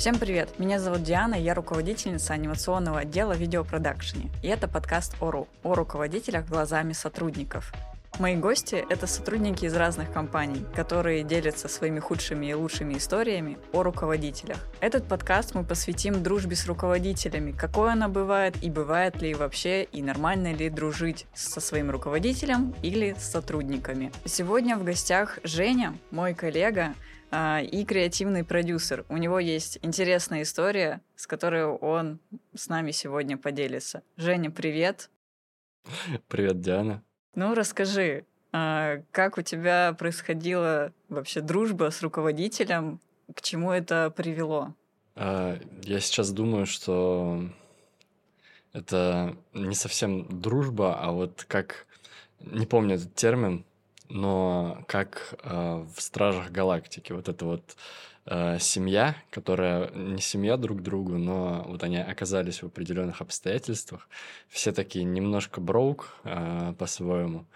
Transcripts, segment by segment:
Всем привет! Меня зовут Диана, я руководительница анимационного отдела видеопродакшене. И это подкаст ОРУ о руководителях глазами сотрудников. Мои гости — это сотрудники из разных компаний, которые делятся своими худшими и лучшими историями о руководителях. Этот подкаст мы посвятим дружбе с руководителями, какой она бывает и бывает ли вообще, и нормально ли дружить со своим руководителем или с сотрудниками. Сегодня в гостях Женя, мой коллега, и креативный продюсер. У него есть интересная история, с которой он с нами сегодня поделится. Женя, привет. Привет, Диана. Ну, расскажи, а, как у тебя происходила вообще дружба с руководителем, к чему это привело? А, я сейчас думаю, что это не совсем дружба, а вот как... Не помню этот термин, но как э, в Стражах Галактики. Вот это вот э, семья, которая не семья друг другу, но вот они оказались в определенных обстоятельствах. Все такие немножко броук э, по-своему,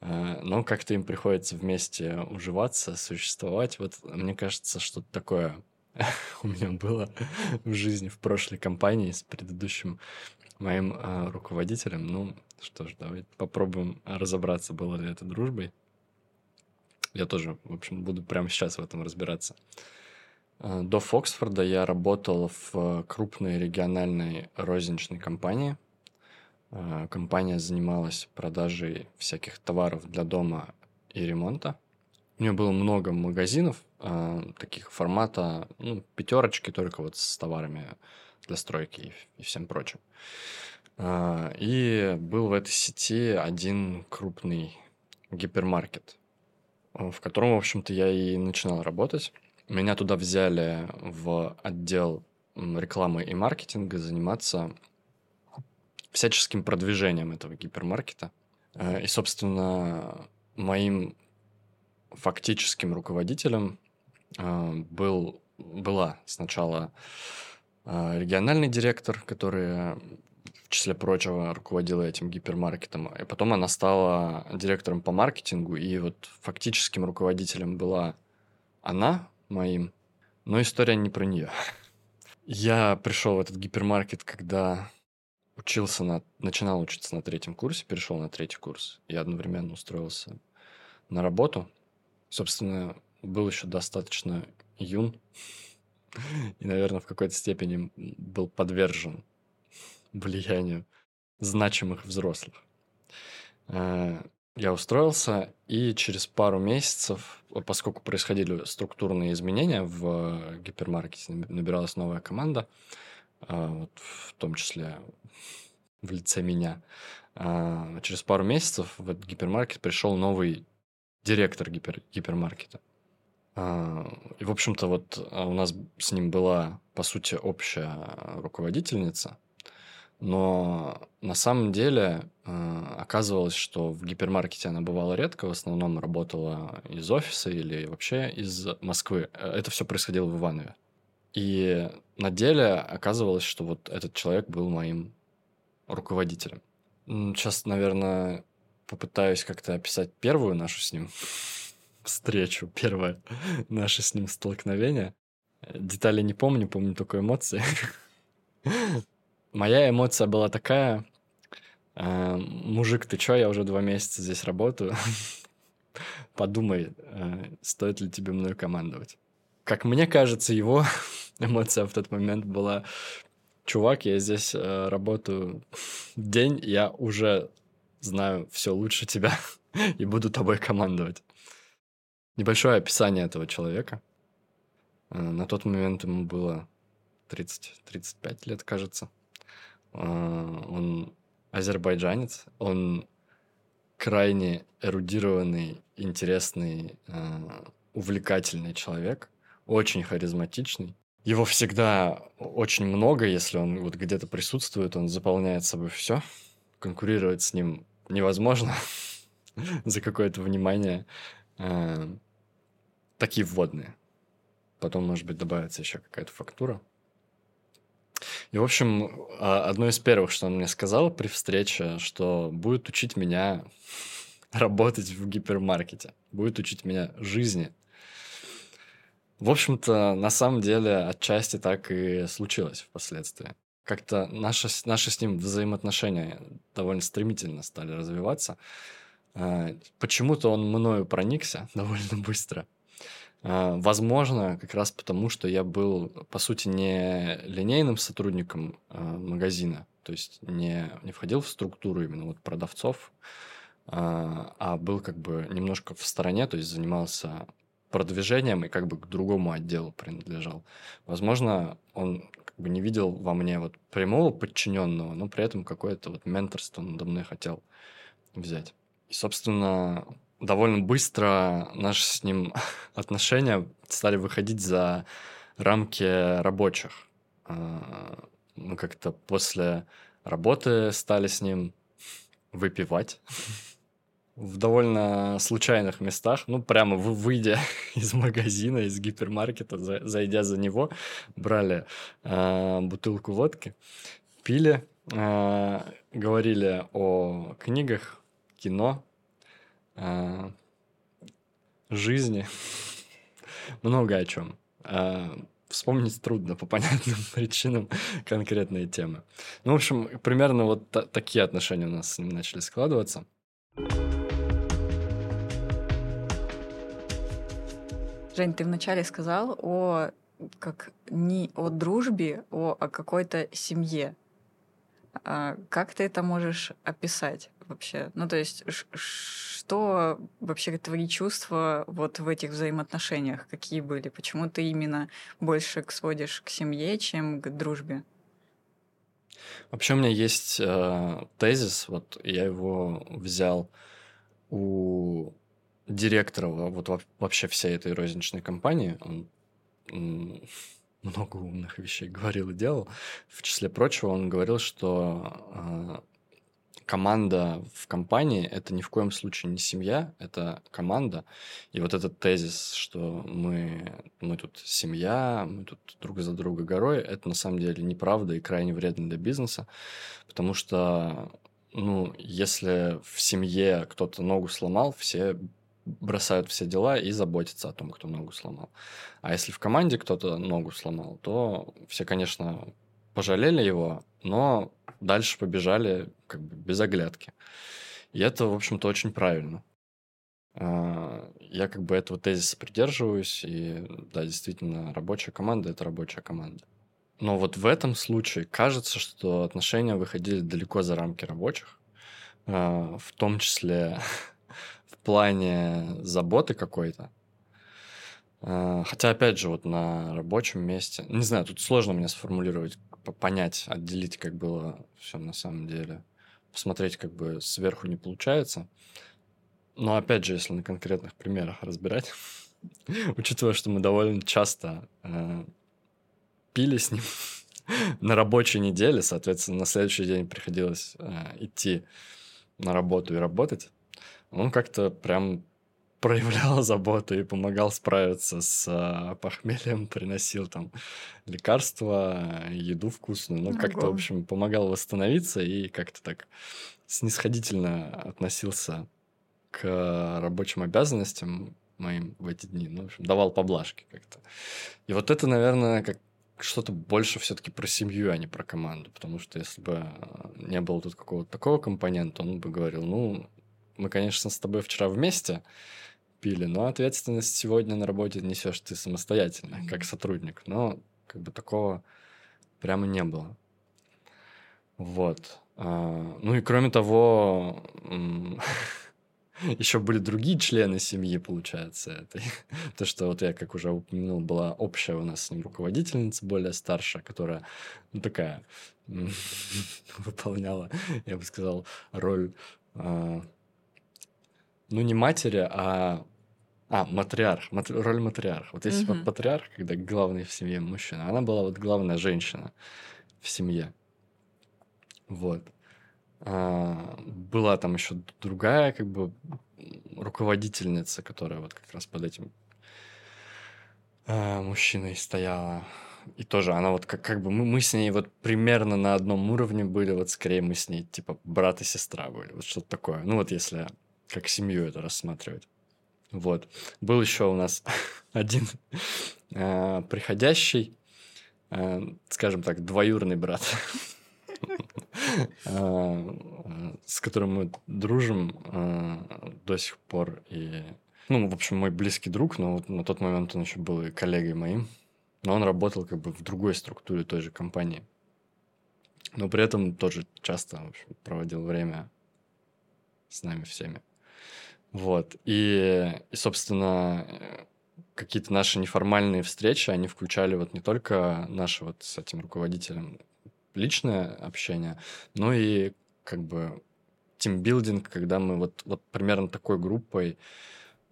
э, но как-то им приходится вместе уживаться, существовать. Вот мне кажется, что-то такое у меня было в жизни в прошлой компании с предыдущим моим э, руководителем. Ну, что ж, давайте попробуем разобраться, было ли это дружбой. Я тоже, в общем, буду прямо сейчас в этом разбираться. Э, до Фоксфорда я работал в крупной региональной розничной компании. Э, компания занималась продажей всяких товаров для дома и ремонта. У нее было много магазинов э, таких формата, ну, пятерочки только вот с товарами для стройки и, всем прочим. И был в этой сети один крупный гипермаркет. Э, в котором, в общем-то, я и начинал работать. Меня туда взяли в отдел рекламы и маркетинга заниматься всяческим продвижением этого гипермаркета. Э, и, собственно, моим фактическим руководителем э, был, была сначала региональный директор, который в числе прочего, руководила этим гипермаркетом. И потом она стала директором по маркетингу, и вот фактическим руководителем была она моим, но история не про нее. Я пришел в этот гипермаркет, когда учился на... начинал учиться на третьем курсе, перешел на третий курс. и одновременно устроился на работу. Собственно, был еще достаточно юн. И, наверное, в какой-то степени был подвержен влиянию значимых взрослых. Э, я устроился, и через пару месяцев, поскольку происходили структурные изменения в гипермаркете, набиралась новая команда, э, вот в том числе в лице меня. Э, через пару месяцев в этот гипермаркет пришел новый директор гипер, гипермаркета. И, в общем-то, вот у нас с ним была, по сути, общая руководительница – но на самом деле э, оказывалось, что в гипермаркете она бывала редко, в основном работала из офиса или вообще из Москвы. Э, это все происходило в Иванове. И на деле оказывалось, что вот этот человек был моим руководителем. Сейчас, наверное, попытаюсь как-то описать первую нашу с ним встречу, первое наше с ним столкновение. Детали не помню, помню только эмоции. Моя эмоция была такая, э, мужик, ты чё, я уже два месяца здесь работаю, подумай, э, стоит ли тебе мной командовать. Как мне кажется, его эмоция в тот момент была, чувак, я здесь э, работаю день, я уже знаю все лучше тебя и буду тобой командовать. Небольшое описание этого человека. Э, на тот момент ему было 30-35 лет, кажется. А, он азербайджанец, он крайне эрудированный, интересный, а, увлекательный человек, очень харизматичный. Его всегда очень много, если он вот где-то присутствует, он заполняет собой все. Конкурировать с ним невозможно за какое-то внимание. А, такие вводные. Потом, может быть, добавится еще какая-то фактура. И, в общем, а, одно из первых, что он мне сказал при встрече, что будет учить меня работать в гипермаркете, будет учить меня жизни. В общем-то, на самом деле, отчасти так и случилось впоследствии. Как-то наши, наши с ним взаимоотношения довольно стремительно стали развиваться. А, почему-то он мною проникся довольно быстро. А, возможно, как раз потому, что я был, по сути, не линейным сотрудником а, магазина, то есть не, не входил в структуру именно вот продавцов, а был как бы немножко в стороне, то есть занимался продвижением и как бы к другому отделу принадлежал. Возможно, он как бы не видел во мне вот прямого подчиненного, но при этом какое-то вот менторство надо мной хотел взять. И, собственно, довольно быстро наши с ним отношения стали выходить за рамки рабочих. А, мы как-то после работы стали с ним выпивать в довольно случайных местах, ну, прямо выйдя из магазина, из гипермаркета, за, зайдя за него, брали э, бутылку водки, пили, э, говорили о книгах, кино, э, жизни, много о чем. Э, вспомнить трудно по понятным причинам конкретные темы. Ну, в общем, примерно вот такие отношения у нас с ним начали складываться. Жень, ты вначале сказал о как не о дружбе, о, о какой-то семье. А как ты это можешь описать вообще? Ну, то есть, что вообще твои чувства вот в этих взаимоотношениях, какие были? Почему ты именно больше сводишь к семье, чем к дружбе? Вообще у меня есть э, тезис, вот я его взял у директора вот вообще всей этой розничной компании, он много умных вещей говорил и делал. В числе прочего, он говорил, что э, команда в компании это ни в коем случае не семья, это команда. И вот этот тезис, что мы, мы тут семья, мы тут друг за друга горой, это на самом деле неправда и крайне вредно для бизнеса, потому что ну, если в семье кто-то ногу сломал, все бросают все дела и заботятся о том, кто ногу сломал. А если в команде кто-то ногу сломал, то все, конечно, пожалели его, но дальше побежали как бы без оглядки. И это, в общем-то, очень правильно. А, я как бы этого тезиса придерживаюсь, и да, действительно, рабочая команда – это рабочая команда. Но вот в этом случае кажется, что отношения выходили далеко за рамки рабочих, а, в том числе плане заботы какой-то. А, хотя, опять же, вот на рабочем месте, не знаю, тут сложно мне сформулировать, понять, отделить, как было все на самом деле. Посмотреть, как бы сверху не получается. Но, опять же, если на конкретных примерах разбирать, учитывая, что мы довольно часто э, пили с ним на рабочей неделе, соответственно, на следующий день приходилось э, идти на работу и работать, он как-то прям проявлял заботу и помогал справиться с а, похмельем, приносил там лекарства, еду вкусную. Ну, как-то, в общем, помогал восстановиться и как-то так снисходительно относился к рабочим обязанностям моим в эти дни. Ну, в общем, давал поблажки как-то. И вот это, наверное, как что-то больше все-таки про семью, а не про команду. Потому что если бы не было тут какого-то такого компонента, он бы говорил, ну, мы, конечно, с тобой вчера вместе пили, но ответственность сегодня на работе несешь ты самостоятельно, как сотрудник. Но как бы такого прямо не было. Вот. А, ну и кроме того, еще были другие члены семьи, получается. Это, то, что вот я, как уже упомянул, была общая у нас с ним руководительница, более старшая, которая ну, такая выполняла, я бы сказал, роль а, ну, не матери, а... А, матриарх, мат... роль матриарха. Вот есть mm-hmm. патриарх, когда главный в семье мужчина. Она была вот главная женщина в семье. Вот. А, была там еще другая, как бы, руководительница, которая вот как раз под этим а, мужчиной стояла. И тоже она вот как, как бы мы, мы с ней вот примерно на одном уровне были, вот скорее мы с ней типа брат и сестра были, вот что-то такое. Ну вот если как семью это рассматривать. Вот. Был еще у нас один э, приходящий, э, скажем так, двоюрный брат, с которым мы дружим до сих пор. И, ну, в общем, мой близкий друг, но вот на тот момент он еще был и коллегой моим. Но он работал как бы в другой структуре той же компании. Но при этом тоже часто в общем, проводил время с нами всеми. Вот. И, и, собственно, какие-то наши неформальные встречи, они включали вот не только наше вот с этим руководителем личное общение, но и как бы тимбилдинг, когда мы вот, вот примерно такой группой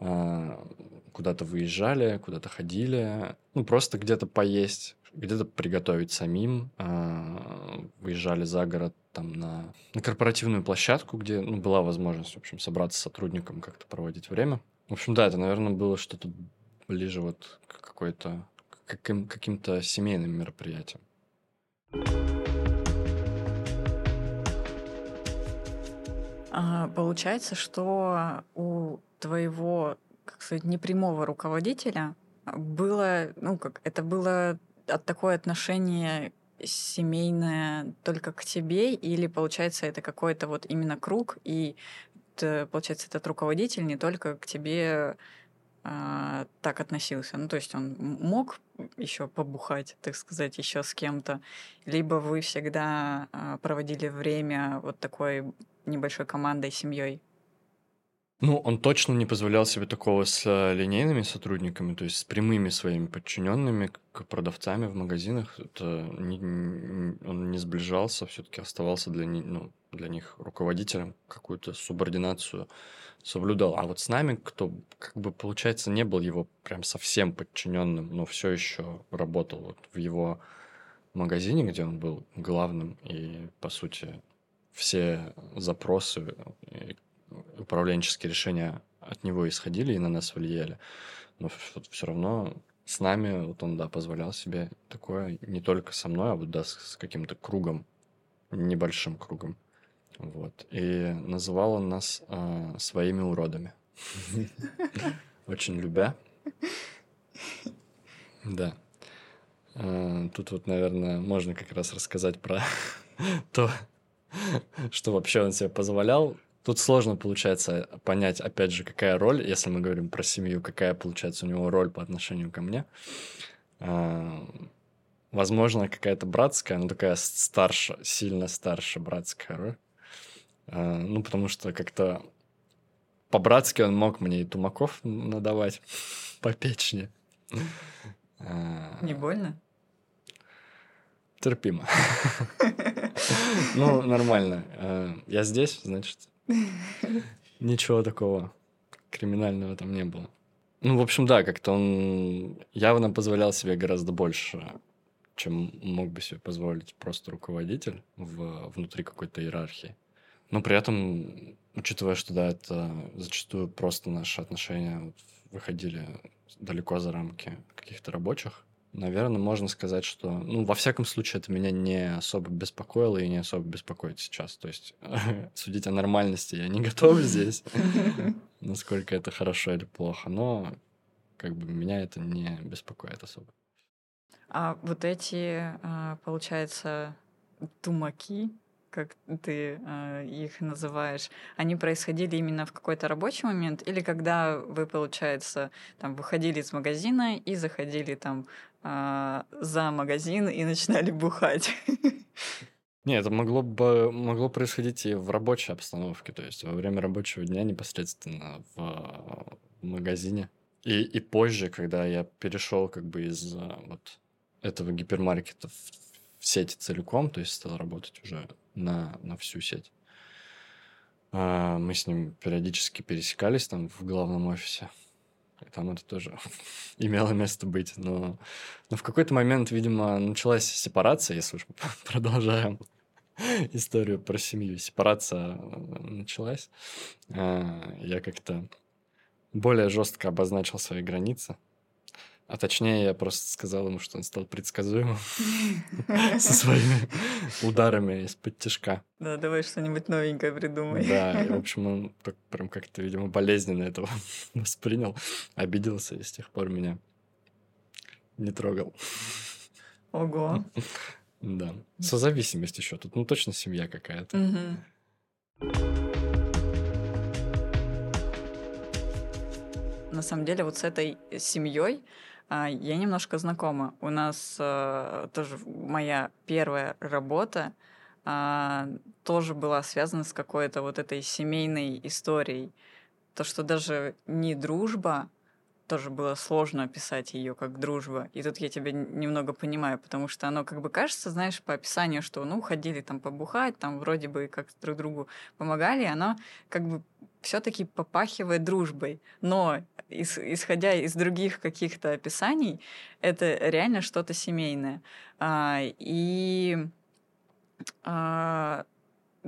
э, куда-то выезжали, куда-то ходили, ну, просто где-то поесть, где-то приготовить самим, э, выезжали за город там на, на корпоративную площадку, где ну, была возможность, в общем, собраться с сотрудником, как-то проводить время. В общем, да, это, наверное, было что-то ближе вот к какой-то каким, каким-то семейным мероприятиям. А, получается, что у твоего, как сказать, непрямого руководителя было, ну как, это было от такое отношение семейное только к тебе, или получается это какой-то вот именно круг, и получается этот руководитель не только к тебе а, так относился. Ну, то есть он мог еще побухать, так сказать, еще с кем-то, либо вы всегда а, проводили время вот такой небольшой командой, семьей? Ну, он точно не позволял себе такого с э, линейными сотрудниками, то есть с прямыми своими подчиненными, продавцами в магазинах. Это не, он не сближался, все-таки оставался для, ну, для них руководителем, какую-то субординацию соблюдал. А вот с нами, кто, как бы, получается, не был его прям совсем подчиненным, но все еще работал вот в его магазине, где он был главным, и, по сути, все запросы управленческие решения от него исходили и на нас влияли. Но все равно с нами вот он, да, позволял себе такое не только со мной, а вот, да, с, с каким-то кругом, небольшим кругом. Вот. И называл он нас э, своими уродами. Очень любя. Да. А, тут вот, наверное, можно как раз рассказать про то, что вообще он себе позволял. Тут сложно, получается, понять, опять же, какая роль, если мы говорим про семью, какая, получается, у него роль по отношению ко мне. А, возможно, какая-то братская, но такая старше, сильно старше братская роль. А, ну, потому что как-то по-братски он мог мне и тумаков надавать по печени. А, Не больно? Терпимо. Ну, нормально. Я здесь, значит, ничего такого криминального там не было. Ну, в общем, да, как-то он явно позволял себе гораздо больше, чем мог бы себе позволить просто руководитель в, внутри какой-то иерархии. Но при этом, учитывая, что да, это зачастую просто наши отношения выходили далеко за рамки каких-то рабочих, наверное, можно сказать, что, ну, во всяком случае, это меня не особо беспокоило и не особо беспокоит сейчас. То есть судить о нормальности я не готов здесь, насколько это хорошо или плохо, но как бы меня это не беспокоит особо. А вот эти, а, получается, тумаки, как ты э, их называешь, они происходили именно в какой-то рабочий момент или когда вы, получается, там выходили из магазина и заходили там э, за магазин и начинали бухать? Не, это могло бы могло происходить и в рабочей обстановке, то есть во время рабочего дня непосредственно в, в магазине. И, и позже, когда я перешел как бы из вот этого гипермаркета в, в сеть целиком, то есть стал работать уже на, на всю сеть. А, мы с ним периодически пересекались там в главном офисе. И там это тоже имело место быть. Но, но в какой-то момент, видимо, началась сепарация, если уж продолжаем историю про семью. Сепарация э, началась. А, я как-то более жестко обозначил свои границы. А точнее, я просто сказал ему, что он стал предсказуемым со своими ударами из-под тяжка. Да, давай что-нибудь новенькое придумай. Да, и, в общем, он прям как-то, видимо, болезненно этого воспринял, обиделся, и с тех пор меня не трогал. Ого. Да. Созависимость еще тут. Ну, точно семья какая-то. На самом деле вот с этой семьей я немножко знакома. У нас а, тоже моя первая работа а, тоже была связана с какой-то вот этой семейной историей. То, что даже не дружба, тоже было сложно описать ее как дружба. И тут я тебя немного понимаю, потому что оно как бы кажется, знаешь, по описанию, что ну ходили там побухать, там вроде бы как друг другу помогали, оно как бы все-таки попахивает дружбой. Но ис- исходя из других каких-то описаний, это реально что-то семейное. А, и а,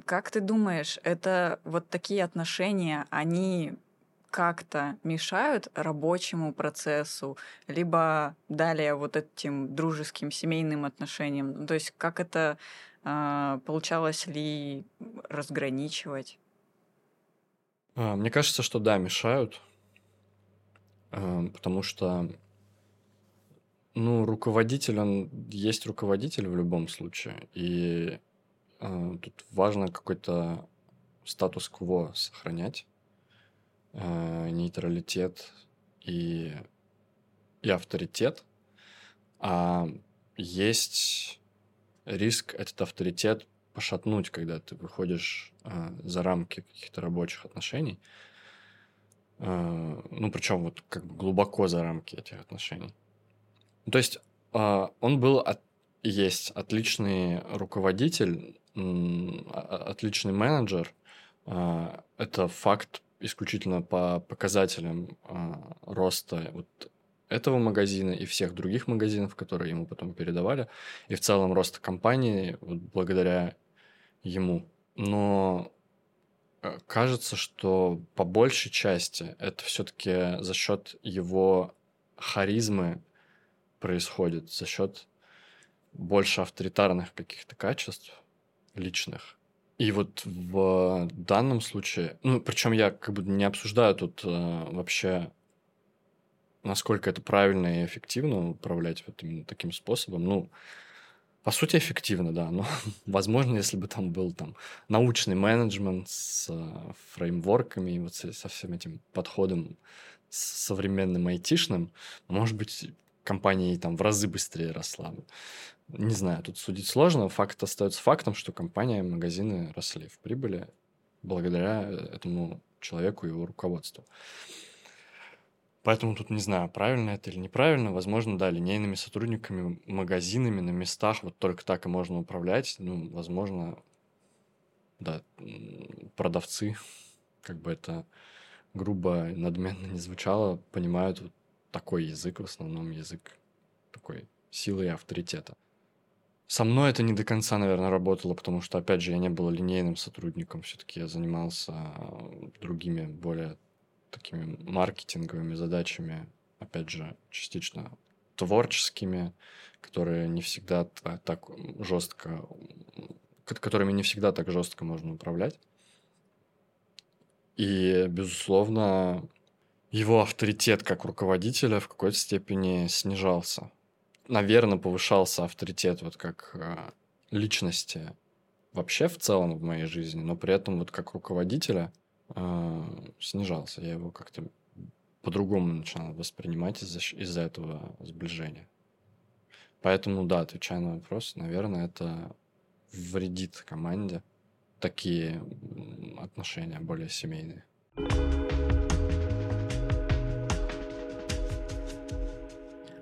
как ты думаешь, это вот такие отношения, они как-то мешают рабочему процессу, либо далее вот этим дружеским семейным отношениям? Ну, То есть как это а, получалось ли разграничивать? А, Мне кажется, что да, мешают, а, потому что, ну, руководитель, он есть руководитель в любом случае, и тут важно какой-то статус-кво сохранять, а, нейтралитет и, и авторитет, а есть риск этот авторитет пошатнуть, когда ты выходишь а, за рамки каких-то рабочих отношений. А, ну, причем вот как бы глубоко за рамки этих отношений. То есть а, он был от- есть отличный руководитель, отличный менеджер. А, Это факт исключительно по показателям а, роста вот этого магазина и всех других магазинов, которые ему потом передавали, и в целом роста компании вот благодаря ему. Но э, кажется, что по большей части это все-таки за счет его харизмы происходит, за счет больше авторитарных каких-то качеств личных. И вот в данном случае, ну, причем я как бы не обсуждаю тут э, вообще, насколько это правильно и эффективно управлять вот именно таким способом. Ну, по сути, эффективно, да. Но, возможно, если бы там был там научный менеджмент с э, фреймворками и вот со, со всем этим подходом с современным айтишным, может быть, компания там в разы быстрее росла бы. Не знаю, тут судить сложно. Факт остается фактом, что компания, магазины росли в прибыли благодаря э, этому человеку и его руководству. Поэтому тут не знаю, правильно это или неправильно. Возможно, да, линейными сотрудниками, магазинами на местах вот только так и можно управлять. Ну, возможно, да, продавцы, как бы это грубо и надменно не звучало, понимают вот такой язык, в основном язык такой силы и авторитета. Со мной это не до конца, наверное, работало, потому что, опять же, я не был линейным сотрудником, все-таки я занимался а, другими, более такими маркетинговыми задачами, опять же, частично творческими, которые не всегда та- так жестко, ко- которыми не всегда так жестко можно управлять. И, безусловно, его авторитет как руководителя в какой-то степени снижался. Наверное, повышался авторитет вот как э, личности вообще в целом в моей жизни, но при этом вот как руководителя э, снижался. Я его как-то по-другому начинал воспринимать из-за, из-за этого сближения. Поэтому, да, отвечая на вопрос, наверное, это вредит команде такие отношения более семейные.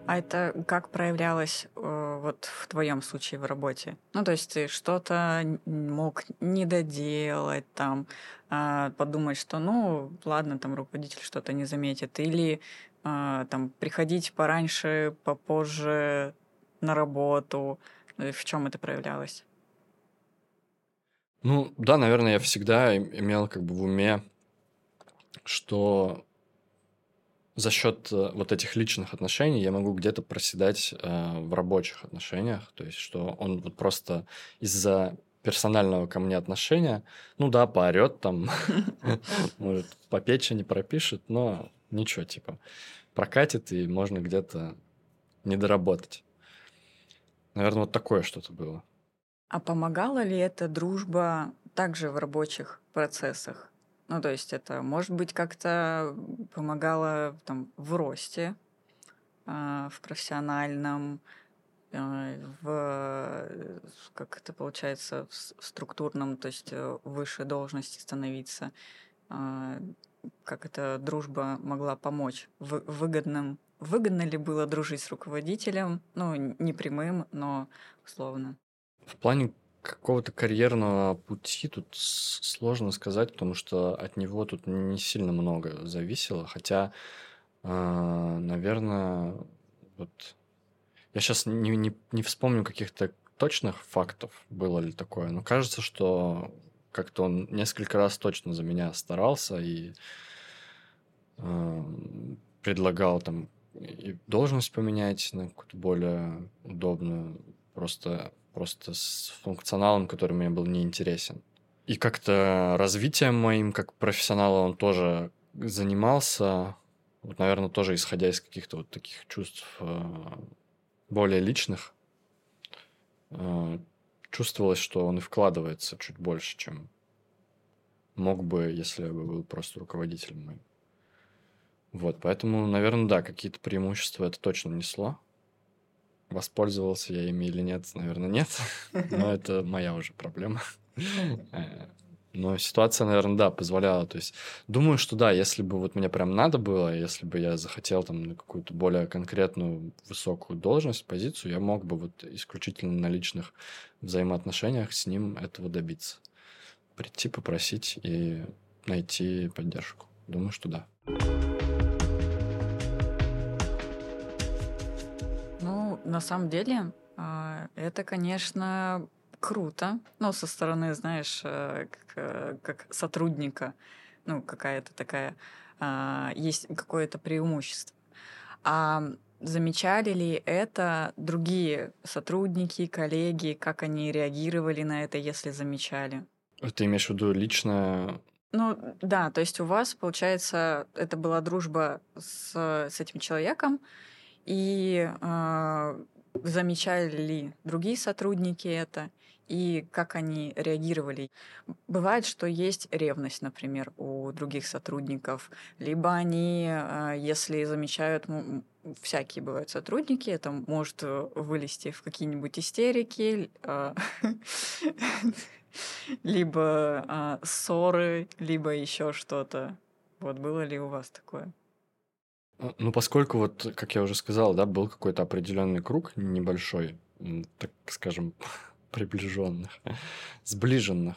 А это как проявлялось э, вот в твоем случае в работе? Ну, то есть ты что-то мог не доделать, там, а, подумать, что, ну, ладно, там руководитель что-то не заметит, или а, там приходить пораньше, попозже на работу. Э, В чем это проявлялось? Ну, да, наверное, я всегда им- имел как бы в уме, что за счет э, вот этих личных отношений я могу где-то проседать э, в рабочих отношениях. То есть, что он вот просто из-за персонального ко мне отношения, ну да, поорет там, может, по печени пропишет, но ничего, типа, прокатит, и можно где-то не доработать. Наверное, вот такое что-то было. А помогала ли эта дружба также в рабочих процессах? Ну, то есть это, может быть, как-то помогало там в росте, э, в профессиональном, э, в, как это получается, в структурном, то есть э, выше должности становиться. Э, как эта дружба могла помочь в выгодном Выгодно ли было дружить с руководителем? Ну, не прямым, но условно. В плане какого-то карьерного пути тут сложно сказать, потому что от него тут не сильно много зависело. Хотя, э, наверное, вот я сейчас не, не, не вспомню каких-то точных фактов, было ли такое, но кажется, что как-то он несколько раз точно за меня старался и э, предлагал там и должность поменять на какую-то более удобную, просто, просто с функционалом, который мне был неинтересен. И как-то развитием моим как профессионала он тоже занимался, вот, наверное, тоже исходя из каких-то вот таких чувств э, более личных, э, чувствовалось, что он и вкладывается чуть больше, чем мог бы, если бы был просто руководителем моим. Вот, поэтому, наверное, да, какие-то преимущества это точно несло. Воспользовался я ими или нет, наверное, нет. Но это моя уже проблема. Э, но ситуация, наверное, да, позволяла. То есть, думаю, что да, если бы вот мне прям надо было, если бы я захотел там на какую-то более конкретную высокую должность, позицию, я мог бы вот исключительно на личных взаимоотношениях с ним этого добиться. Прийти, попросить и найти поддержку. Думаю, что да. На самом деле, а, это, конечно, круто. Ну, со стороны, знаешь, э, как, э, как сотрудника, ну, какая-то такая, а, есть какое-то преимущество. А замечали ли это другие сотрудники, коллеги, как они реагировали на это, если замечали? Ты имеешь в виду лично ну да, то есть у вас, получается, это была дружба с, с этим человеком, и э, замечали ли другие сотрудники это, и как они реагировали. Бывает, что есть ревность, например, у других сотрудников, либо они, э, если замечают, всякие бывают сотрудники, это может э, вылезти в какие-нибудь истерики, э, либо ссоры, либо еще что-то. Вот было ли у вас такое? А, ну, поскольку вот, как я уже сказал, да, был какой-то определенный круг небольшой, так скажем, приближенных, сближенных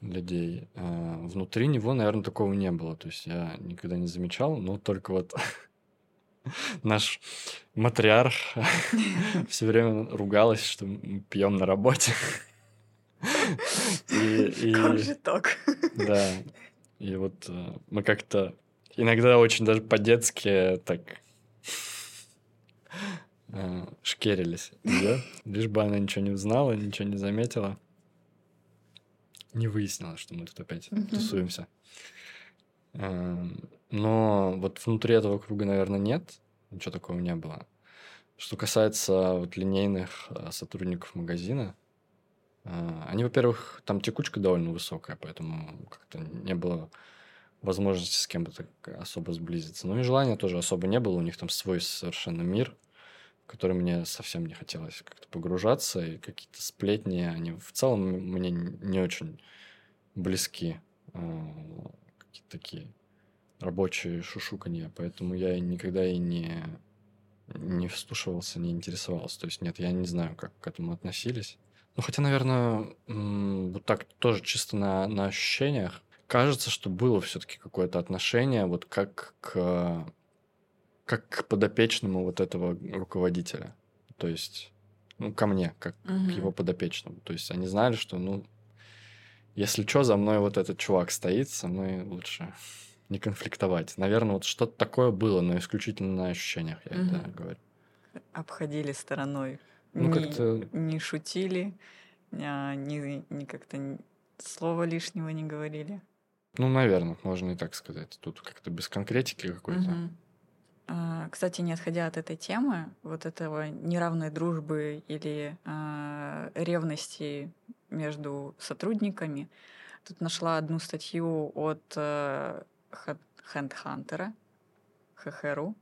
людей. А, внутри него, наверное, такого не было. То есть я никогда не замечал, но только вот наш матриарх все время ругалась, что мы пьем на работе. и, и, Да. И вот э, мы как-то Иногда очень даже по-детски так э, шкерились да? Лишь бы она ничего не узнала, ничего не заметила. Не выяснила, что мы тут опять тусуемся. Эм, но вот внутри этого круга, наверное, нет. Ничего такого не было. Что касается вот линейных э, сотрудников магазина, э, они, во-первых, там текучка довольно высокая, поэтому как-то не было возможности с кем-то особо сблизиться. Но и желания тоже особо не было. У них там свой совершенно мир, в который мне совсем не хотелось как-то погружаться. И какие-то сплетни, они в целом мне не очень близки. А, какие-то такие рабочие шушуканья. Поэтому я никогда и не, не вслушивался, не интересовался. То есть нет, я не знаю, как к этому относились. Ну, хотя, наверное, вот так тоже чисто на, на ощущениях кажется, что было все-таки какое-то отношение вот как к, как к подопечному вот этого руководителя. То есть, ну, ко мне, как угу. к его подопечному. То есть они знали, что, ну, если что, за мной вот этот чувак стоит, со мной лучше не конфликтовать. Наверное, вот что-то такое было, но исключительно на ощущениях я угу. это говорю. Обходили стороной. Ну, не, как-то... не шутили, а, не, не как-то слова лишнего не говорили. Ну, наверное, можно и так сказать. Тут как-то без конкретики какой-то. Угу. А, кстати, не отходя от этой темы, вот этого неравной дружбы или э, ревности между сотрудниками, тут нашла одну статью от э, Хендхантера, ХХРУ,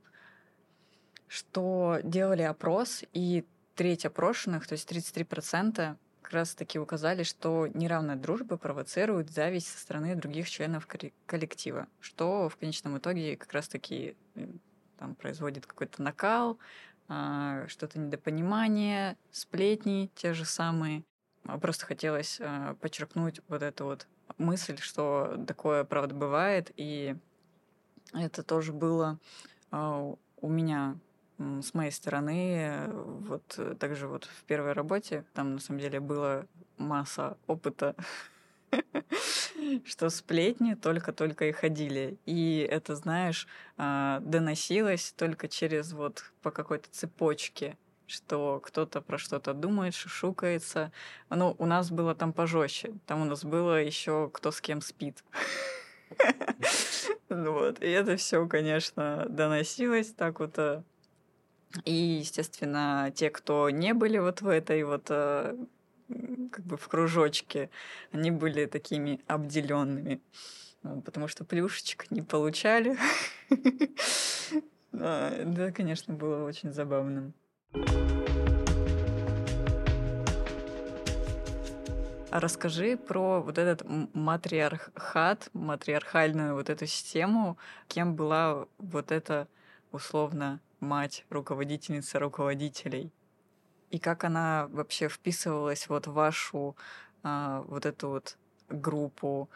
что делали опрос, и треть опрошенных, то есть 33%, как раз таки указали, что неравная дружба провоцирует зависть со стороны других членов коллектива, что в конечном итоге как раз таки там производит какой-то накал, а, что-то недопонимание, сплетни те же самые. А просто хотелось а, подчеркнуть вот эту вот мысль, что такое правда бывает, и это тоже было у меня с моей стороны, вот также вот в первой работе, там на самом деле было масса опыта что сплетни только-только и ходили. И это, знаешь, а, доносилось только через вот по какой-то цепочке что кто-то про что-то думает, шушукается. Ну, у нас было там пожестче. Там у нас было еще кто с кем спит. Вот. И это все, конечно, доносилось так вот. И, естественно, те, кто не были вот в этой вот а, как бы в кружочке, они были такими обделенными, ну, потому что плюшечек не получали. Да, конечно, было очень забавным. А расскажи про вот этот матриархат, матриархальную вот эту систему, кем была вот эта условно мать руководительница руководителей и как она вообще вписывалась вот в вашу а, вот эту вот группу,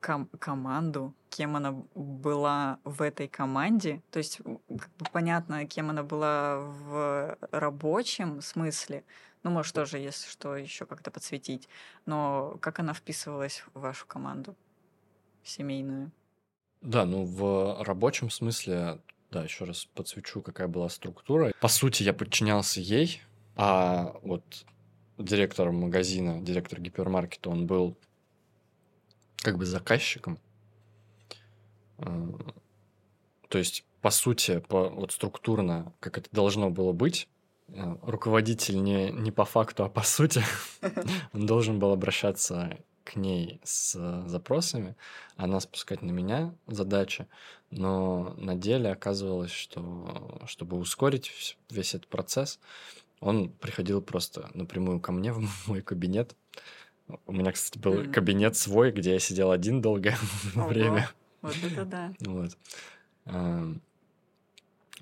ком- команду, кем она была в этой команде. То есть как бы понятно, кем она была в рабочем смысле. Ну, может, тоже, если что, еще как-то подсветить. Но как она вписывалась в вашу команду семейную? Да, ну в рабочем смысле, да, еще раз подсвечу, какая была структура. По сути, я подчинялся ей, а вот директор магазина, директор гипермаркета, он был как бы заказчиком. Э, то есть, по сути, по, вот структурно, как это должно было быть, э, руководитель не, не по факту, а по сути, он должен был обращаться к ней с запросами, она спускать на меня задачи, но на деле оказывалось, что чтобы ускорить весь этот процесс, он приходил просто напрямую ко мне в мой кабинет. У меня, кстати, был mm. кабинет свой, где я сидел один долгое время. Вот это да. Вот.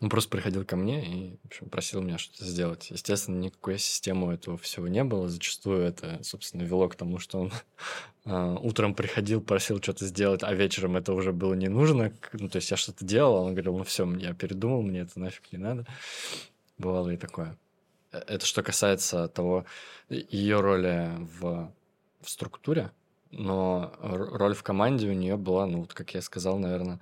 Он просто приходил ко мне и, в общем, просил меня что-то сделать. Естественно, никакой системы этого всего не было. Зачастую это, собственно, вело к тому, что он э, утром приходил, просил что-то сделать, а вечером это уже было не нужно. Ну, то есть я что-то делал, а он говорил, ну все, я передумал, мне это нафиг не надо. Бывало и такое. Это что касается того, ее роли в, в структуре, но роль в команде у нее была, ну, вот как я сказал, наверное,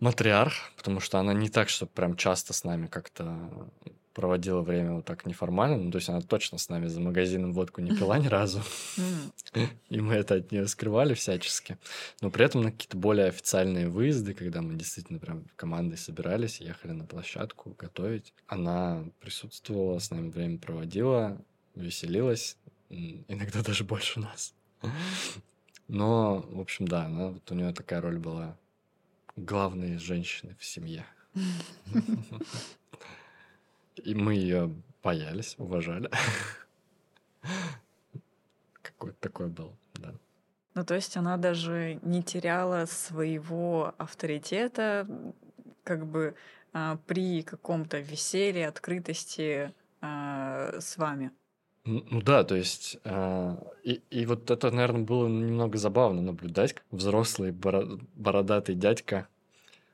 матриарх, потому что она не так, что прям часто с нами как-то проводила время вот так неформально. Ну, то есть она точно с нами за магазином водку не пила ни разу. И мы это от нее скрывали всячески. Но при этом на какие-то более официальные выезды, когда мы действительно прям командой собирались, ехали на площадку готовить, она присутствовала, с нами время проводила, веселилась, иногда даже больше нас. Но, в общем, да, она, вот у нее такая роль была главной женщины в семье. И мы ее боялись, уважали. Какое-то такое было, да. Ну, то есть она даже не теряла своего авторитета, как бы а, при каком-то веселье, открытости а, с вами. Ну, да, то есть а, и, и вот это, наверное, было немного забавно наблюдать, как взрослый бородатый дядька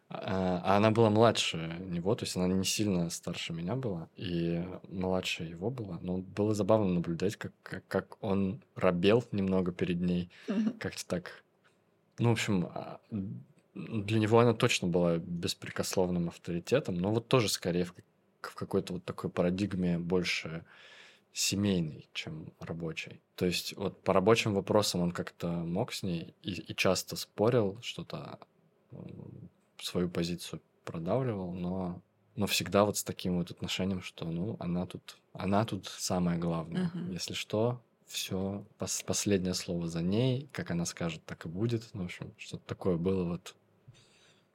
а, а она была младше него, то есть она не сильно старше меня была, и младше его была. Но было забавно наблюдать, как, как, как он робел немного перед ней. Как-то так. Ну, в общем, а, для него она точно была беспрекословным авторитетом, но вот тоже скорее в, в какой-то вот такой парадигме больше семейный, чем рабочий. То есть вот по рабочим вопросам он как-то мог с ней и, и часто спорил, что-то свою позицию продавливал, но, но всегда вот с таким вот отношением, что, ну, она тут, она тут самое главное. Мгм. Если что, все, последнее слово за ней, как она скажет, так и будет. Ну, в общем, что-то такое было вот.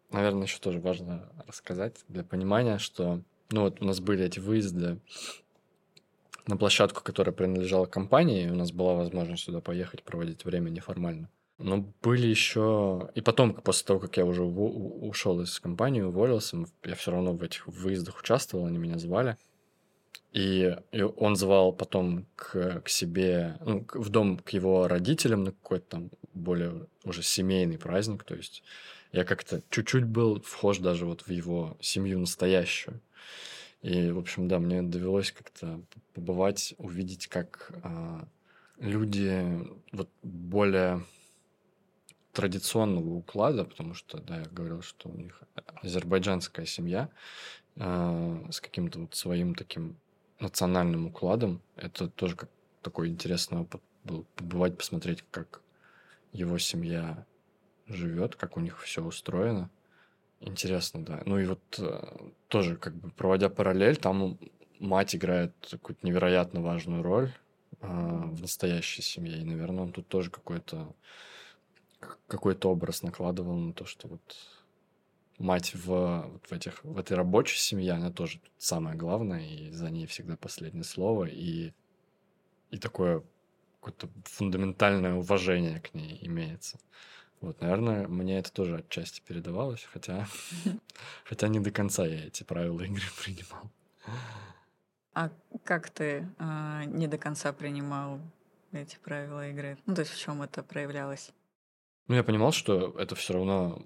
Наверное, еще тоже важно рассказать для понимания, что, ну, вот у нас были эти выезды на площадку, которая принадлежала компании, у нас была возможность сюда поехать, проводить время неформально. Но были еще... И потом, после того, как я уже у- ушел из компании, уволился, я все равно в этих выездах участвовал, они меня звали. И, и он звал потом к, к себе, ну, в дом к его родителям на какой-то там более уже семейный праздник. То есть я как-то чуть-чуть был вхож даже вот в его семью настоящую. И, в общем, да, мне довелось как-то побывать, увидеть, как а, люди вот более традиционного уклада, потому что, да, я говорил, что у них азербайджанская семья а, с каким-то вот своим таким национальным укладом. Это тоже как такой интересный опыт был побывать, посмотреть, как его семья живет, как у них все устроено. Интересно, да. Ну и вот э, тоже как бы проводя параллель, там мать играет какую-то невероятно важную роль э, в настоящей семье. И, наверное, он тут тоже какой-то какой-то образ накладывал на то, что вот мать в, вот в, этих, в этой рабочей семье, она тоже самое главное, и за ней всегда последнее слово, и, и такое какое-то фундаментальное уважение к ней имеется. Вот, наверное, мне это тоже отчасти передавалось, хотя, хотя не до конца я эти правила игры принимал. А как ты а, не до конца принимал эти правила игры? Ну, то есть в чем это проявлялось? Ну, я понимал, что это все равно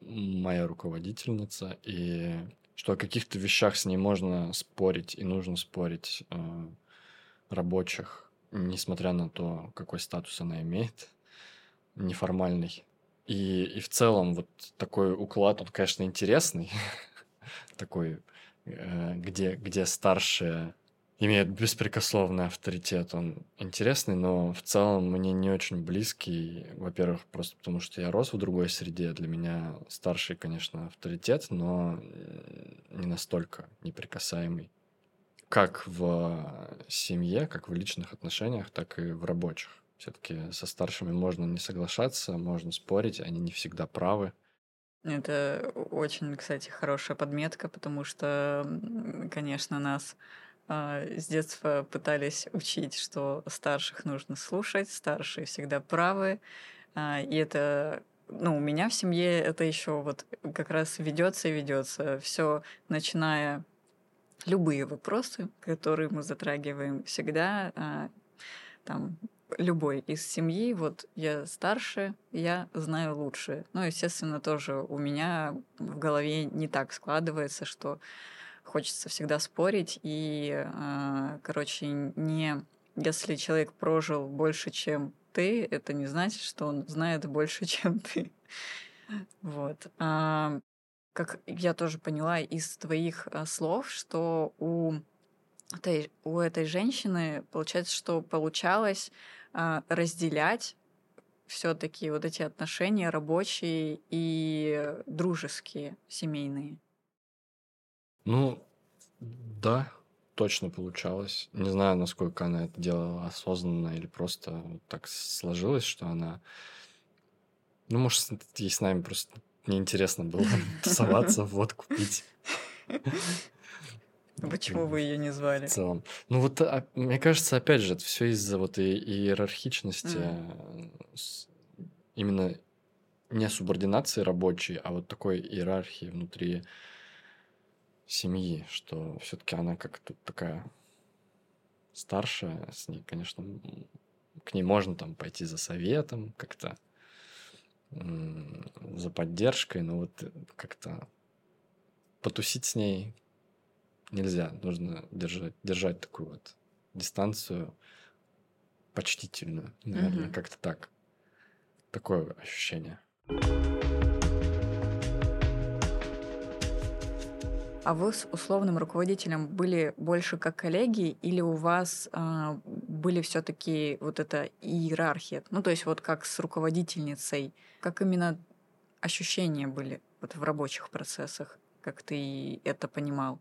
моя руководительница, и что о каких-то вещах с ней можно спорить и нужно спорить э, рабочих, несмотря на то, какой статус она имеет, неформальный. И, и в целом вот такой уклад, он, конечно, интересный, такой, э, где, где старшие имеют беспрекословный авторитет, он интересный, но в целом мне не очень близкий. Во-первых, просто потому что я рос в другой среде. Для меня старший, конечно, авторитет, но э, не настолько неприкасаемый. Как в семье, как в личных отношениях, так и в рабочих. Все-таки со старшими можно не соглашаться, можно спорить, они не всегда правы. Это очень, кстати, хорошая подметка, потому что, конечно, нас а, с детства пытались учить, что старших нужно слушать, старшие всегда правы. А, И это, ну, у меня в семье это еще вот как раз ведется и ведется. Все, начиная любые вопросы, которые мы затрагиваем, всегда а, там любой из семьи, вот я старше, я знаю лучше. Ну, естественно, тоже у меня в голове не так складывается, что хочется всегда спорить. И, а, короче, не если человек прожил больше, чем ты, это не значит, что он знает больше, чем ты. Вот. А, Как я тоже поняла из твоих а, слов, что у этой, у этой женщины получается, что получалось разделять все-таки вот эти отношения рабочие и дружеские, семейные. Ну, да, точно получалось. Не знаю, насколько она это делала осознанно или просто так сложилось, что она... Ну, может, ей с нами просто неинтересно было тусоваться, водку пить. Почему вы ее не звали? В целом. Ну вот, а, мне кажется, опять же, это все из-за вот и- иерархичности, с- именно не субординации рабочей, а вот такой иерархии внутри семьи, что все-таки она как тут такая старшая, с ней, конечно, к ней можно там пойти за советом, как-то за поддержкой, но вот как-то потусить с ней нельзя. Нужно держать, держать такую вот дистанцию почтительную, наверное, Мгм. как-то так. Такое ощущение. А вы с условным руководителем были больше как коллеги, или у вас а, были все-таки вот эта иерархия? Ну, то есть вот как с руководительницей, как именно ощущения были вот в рабочих процессах? как ты это понимал?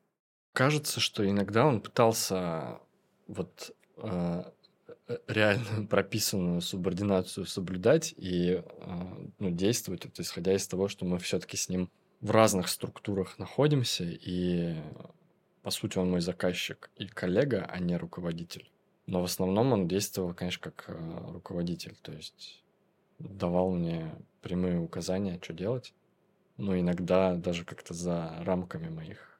Кажется, что иногда он пытался вот э, реально прописанную субординацию соблюдать и э, ну, действовать, вот, исходя из того, что мы все-таки с ним в разных структурах находимся, и по сути он мой заказчик и коллега, а не руководитель. Но в основном он действовал, конечно, как э, руководитель, то есть давал мне прямые указания, что делать. Но иногда даже как-то за рамками моих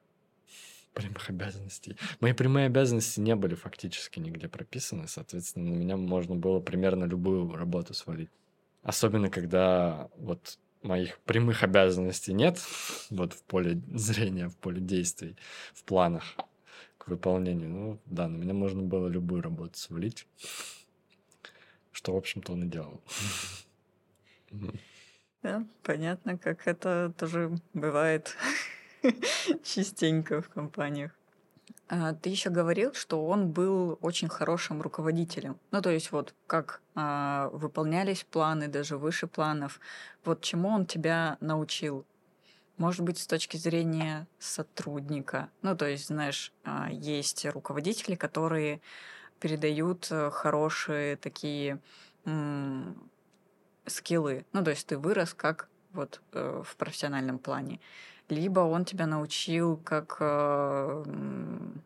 прямых обязанностей. Мои прямые обязанности не были фактически нигде прописаны, соответственно, на меня можно было примерно любую работу свалить. Особенно, когда вот моих прямых обязанностей нет, вот в поле зрения, в поле действий, в планах к выполнению. Ну, да, на меня можно было любую работу свалить, что, в общем-то, он и делал. Да, понятно, как это тоже бывает частенько в компаниях. А, ты еще говорил, что он был очень хорошим руководителем. Ну, то есть вот как а, выполнялись планы, даже выше планов. Вот чему он тебя научил? Может быть, с точки зрения сотрудника. Ну, то есть, знаешь, а, есть руководители, которые передают э, хорошие такие м- скиллы. Ну, то есть ты вырос как вот э, в профессиональном плане либо он тебя научил, как э,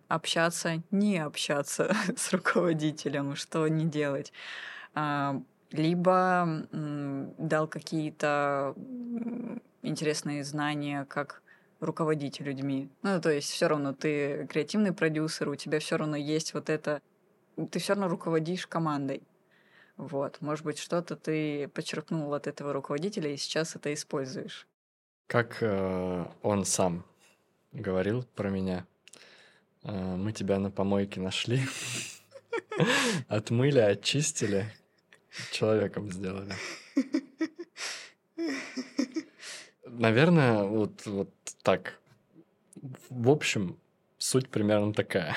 общаться, не общаться с руководителем, что не делать. Э, либо э, дал какие-то интересные знания, как руководить людьми. Ну, то есть все равно ты креативный продюсер, у тебя все равно есть вот это, ты все равно руководишь командой. Вот, может быть, что-то ты подчеркнул от этого руководителя и сейчас это используешь. Как э, он сам говорил про меня, э, мы тебя на помойке нашли, отмыли, очистили, человеком сделали. Наверное, вот, вот так. В общем, суть примерно такая,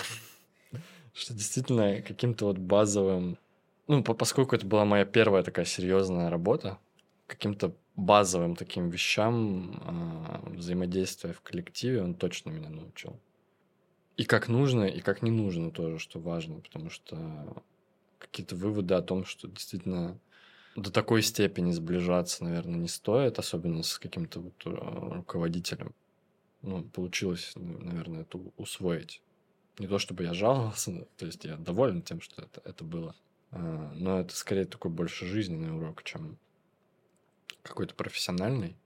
что действительно каким-то вот базовым, ну, поскольку это была моя первая такая серьезная работа, каким-то базовым таким вещам э, взаимодействия в коллективе он точно меня научил. И как нужно, и как не нужно тоже, что важно, потому что какие-то выводы о том, что действительно до такой степени сближаться, наверное, не стоит, особенно с каким-то вот э, руководителем. Ну, получилось, наверное, это усвоить. Не то чтобы я жаловался, то есть я доволен тем, что это, это было. А, но это скорее такой больше жизненный урок, чем какой-то профессиональный.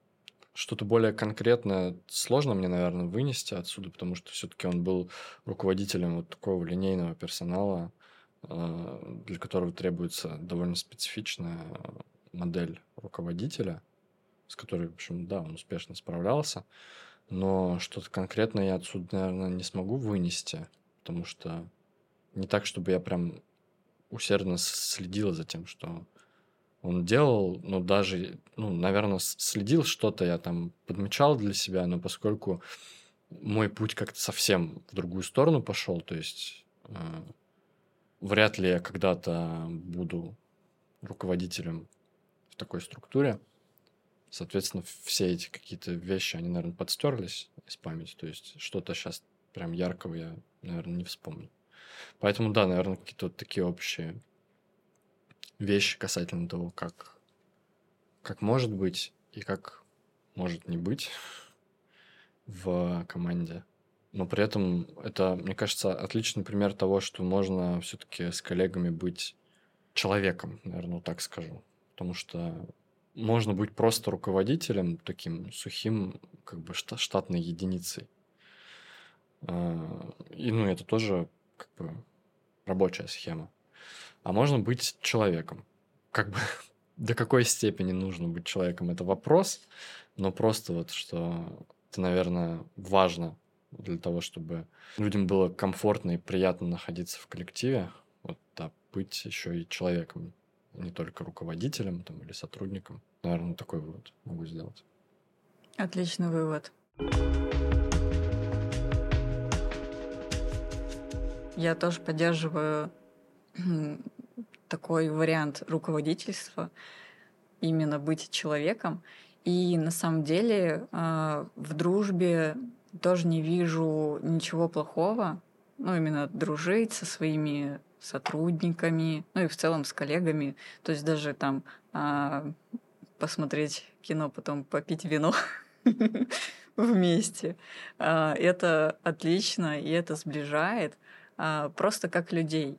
Что-то более конкретное сложно мне, наверное, вынести отсюда, потому что все-таки он был руководителем вот такого линейного персонала, э, для которого требуется довольно специфичная модель руководителя, с которой, в общем, да, он успешно справлялся. Но что-то конкретное я отсюда, наверное, не смогу вынести, потому что не так, чтобы я прям усердно следила за тем, что он делал, но даже, ну, наверное, следил что-то, я там подмечал для себя, но поскольку мой путь как-то совсем в другую сторону пошел, то есть э, вряд ли я когда-то буду руководителем в такой структуре. Соответственно, все эти какие-то вещи, они, наверное, подстерлись из памяти. То есть что-то сейчас прям яркого я, наверное, не вспомню. Поэтому, да, наверное, какие-то вот такие общие вещи касательно того, как, как может быть и как может не быть в команде. Но при этом это, мне кажется, отличный пример того, что можно все-таки с коллегами быть человеком, наверное, так скажу. Потому что можно быть просто руководителем, таким сухим, как бы штатной единицей. А, и, ну, это тоже как бы рабочая схема а можно быть человеком. Как бы до какой степени нужно быть человеком, это вопрос, но просто вот что это, наверное, важно для того, чтобы людям было комфортно и приятно находиться в коллективе, вот, да, быть еще и человеком, не только руководителем там, или сотрудником. Наверное, такой вывод могу сделать. Отличный вывод. Я тоже поддерживаю такой вариант руководительства, именно быть человеком. И на самом деле а, в дружбе тоже не вижу ничего плохого, ну, именно дружить со своими сотрудниками, ну и в целом с коллегами. То есть даже там а, посмотреть кино, потом попить вино вместе. А, это отлично, и это сближает а, просто как людей.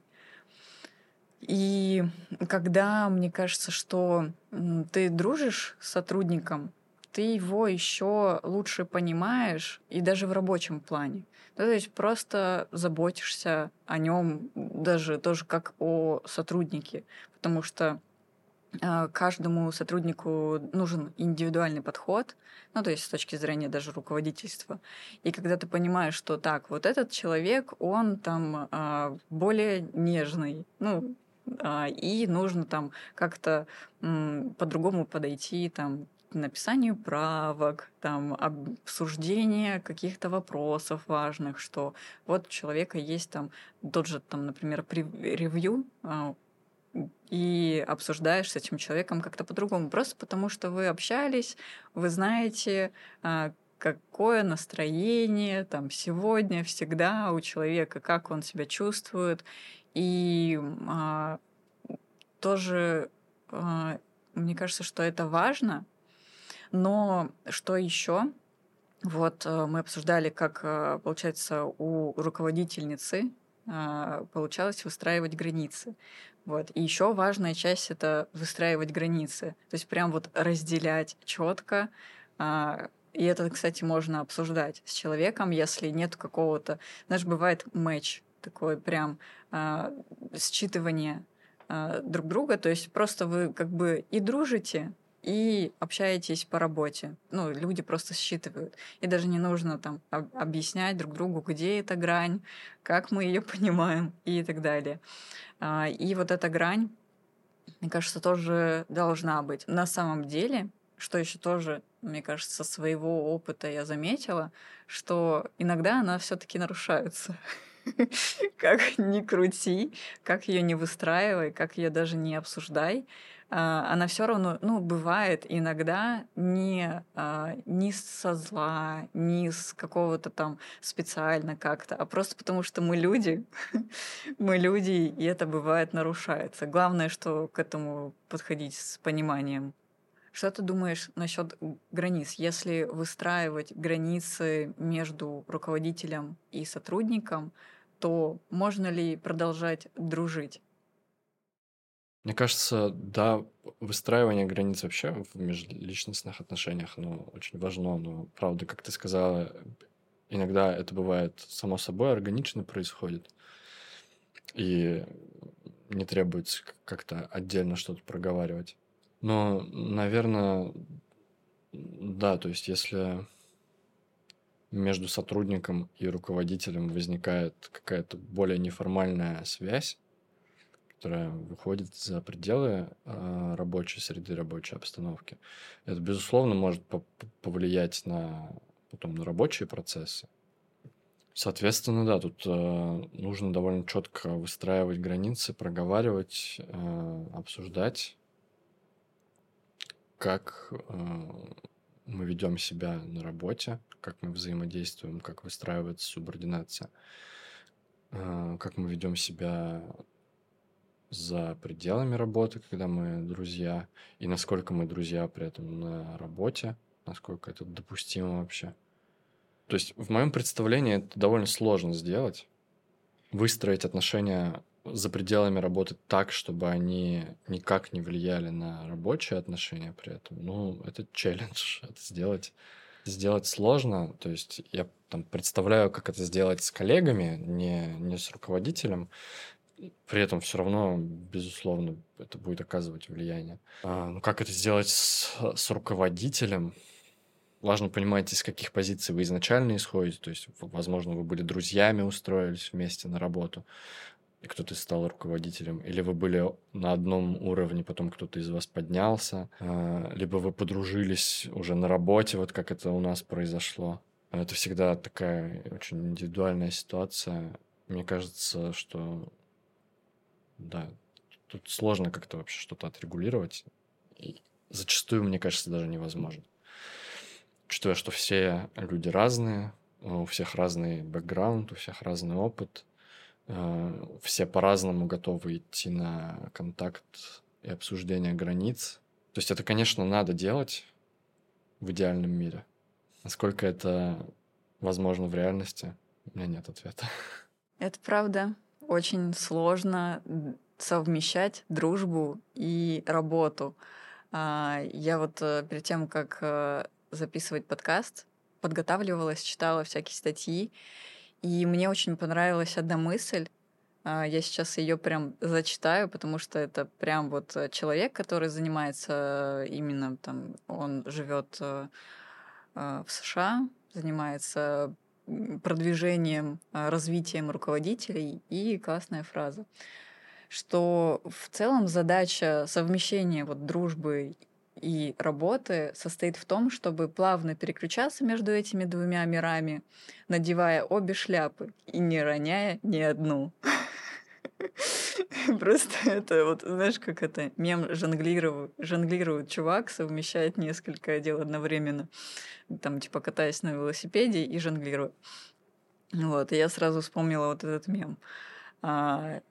И когда мне кажется, что ты дружишь с сотрудником, ты его еще лучше понимаешь, и даже в рабочем плане. То есть просто заботишься о нем даже тоже как о сотруднике, потому что каждому сотруднику нужен индивидуальный подход, ну, то есть с точки зрения даже руководительства. И когда ты понимаешь, что так, вот этот человек, он там э, более нежный, ну, э, и нужно там как-то по-другому подойти там написанию правок, там, обсуждение каких-то вопросов важных, что вот у человека есть там тот же, там, например, ревью, а, и обсуждаешь с этим человеком как-то по-другому, просто потому что вы общались, вы знаете, а, какое настроение там сегодня, всегда у человека, как он себя чувствует, и а, тоже а, мне кажется, что это важно, но что еще? Вот э, мы обсуждали, как, э, получается, у руководительницы получалось выстраивать границы. Вот. И еще важная часть это выстраивать границы. То есть прям вот разделять четко. А, и это, кстати, можно обсуждать с человеком, если нет какого-то... Знаешь, бывает матч такой прям а, считывание а, друг друга. То есть просто вы как бы и дружите, и общаетесь по работе. Ну, люди просто считывают. И даже не нужно там объяснять друг другу, где эта грань, как мы ее понимаем и так далее. А, и вот эта грань, мне кажется, тоже должна быть. На самом деле, что еще тоже, мне кажется, со своего опыта я заметила, что иногда она все-таки нарушается. Как ни крути, как ее не выстраивай, как ее даже не обсуждай, она все равно, ну, бывает иногда не, а, не со зла, не с какого-то там специально как-то, а просто потому что мы люди, мы люди, и это бывает нарушается. Главное, что к этому подходить с пониманием. Что ты думаешь насчет границ? Если выстраивать границы между руководителем и сотрудником, то можно ли продолжать дружить? Мне кажется, да, выстраивание границ вообще в межличностных отношениях, ну, очень важно. Но, правда, как ты сказала, иногда это бывает само собой, органично происходит. И не требуется как-то отдельно что-то проговаривать. Но, наверное, да, то есть если между сотрудником и руководителем возникает какая-то более неформальная связь, которая выходит за пределы э, рабочей среды, рабочей обстановки. Это, безусловно, может повлиять на, потом на рабочие процессы. Соответственно, да, тут э, нужно довольно четко выстраивать границы, проговаривать, э, обсуждать, как э, мы ведем себя на работе, как мы взаимодействуем, как выстраивается субординация, э, как мы ведем себя за пределами работы, когда мы друзья, и насколько мы друзья при этом на работе, насколько это допустимо вообще. То есть в моем представлении это довольно сложно сделать, выстроить отношения за пределами работы так, чтобы они никак не влияли на рабочие отношения при этом. Ну, это челлендж, это сделать сделать сложно. То есть я там представляю, как это сделать с коллегами, не, не с руководителем при этом все равно, безусловно, это будет оказывать влияние. А, ну, как это сделать с, с руководителем? Важно понимать, из каких позиций вы изначально исходите. То есть, возможно, вы были друзьями, устроились вместе на работу, и кто-то стал руководителем. Или вы были на одном уровне, потом кто-то из вас поднялся. А, либо вы подружились уже на работе, вот как это у нас произошло. Это всегда такая очень индивидуальная ситуация. Мне кажется, что да, тут сложно как-то вообще что-то отрегулировать. Зачастую, мне кажется, даже невозможно. Учитывая, что все люди разные, у всех разный бэкграунд, у всех разный опыт, э, все по-разному готовы идти на контакт и обсуждение границ. То есть это, конечно, надо делать в идеальном мире. Насколько это возможно в реальности, у меня нет ответа. Это правда. Очень сложно совмещать дружбу и работу. А, я вот э, перед тем, как э, записывать подкаст, подготавливалась, читала всякие статьи, и мне очень понравилась одна мысль. А, я сейчас ее прям зачитаю, потому что это прям вот э, человек, который занимается именно там, он живет в США, занимается продвижением, развитием руководителей, и классная фраза что в целом задача совмещения вот дружбы и работы состоит в том, чтобы плавно переключаться между этими двумя мирами, надевая обе шляпы и не роняя ни одну. Просто это вот, знаешь, как это, мем жонглирует, жонглирует чувак, совмещает несколько дел одновременно. Там, типа, катаясь на велосипеде и жонглирует. Вот, и я сразу вспомнила вот этот мем. А,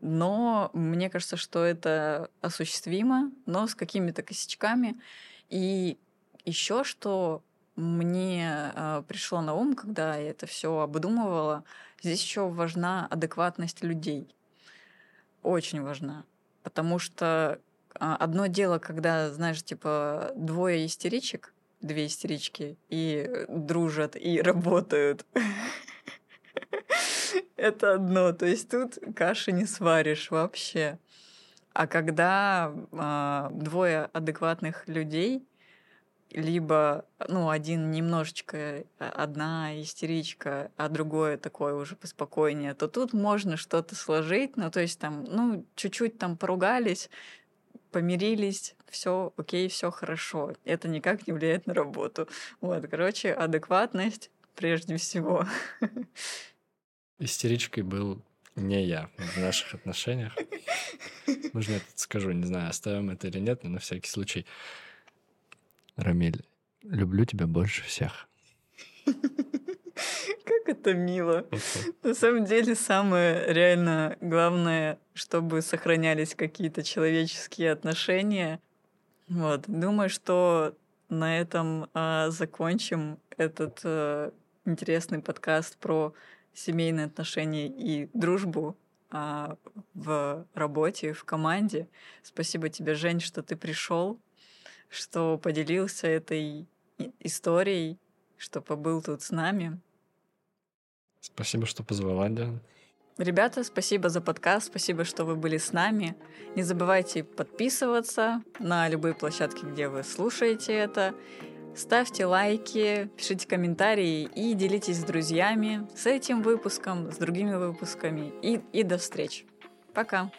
но мне кажется, что это осуществимо, но с какими-то косячками. И еще что мне э, пришло на ум, когда я это все обдумывала, здесь еще важна адекватность людей. Очень важна. Потому что а, одно дело, когда, знаешь, типа двое истеричек, две истерички, и дружат, и работают это одно. То есть тут каши не сваришь вообще. А когда а, двое адекватных людей, либо, ну, один немножечко, а, одна истеричка, а другое такое уже поспокойнее, то тут можно что-то сложить, ну, то есть там, ну, чуть-чуть там поругались, помирились, все окей, все хорошо. Это никак не влияет на работу. Вот, короче, адекватность прежде всего. Истеричкой был не я в наших отношениях. Я тут скажу, не знаю, оставим это или нет, но на всякий случай. Рамиль, люблю тебя больше всех. Как это мило. На самом деле, самое реально главное, чтобы сохранялись какие-то человеческие отношения. Вот. Думаю, что на этом э, закончим этот э, интересный подкаст про семейные отношения и дружбу а, в работе, в команде. Спасибо тебе, Жень, что ты пришел, что поделился этой историей, что побыл тут с нами. Спасибо, что позвала, Диана. Ребята, спасибо за подкаст, спасибо, что вы были с нами. Не забывайте подписываться на любые площадки, где вы слушаете это. Ставьте лайки, пишите комментарии и делитесь с друзьями с этим выпуском, с другими выпусками. И, и до встречи. Пока.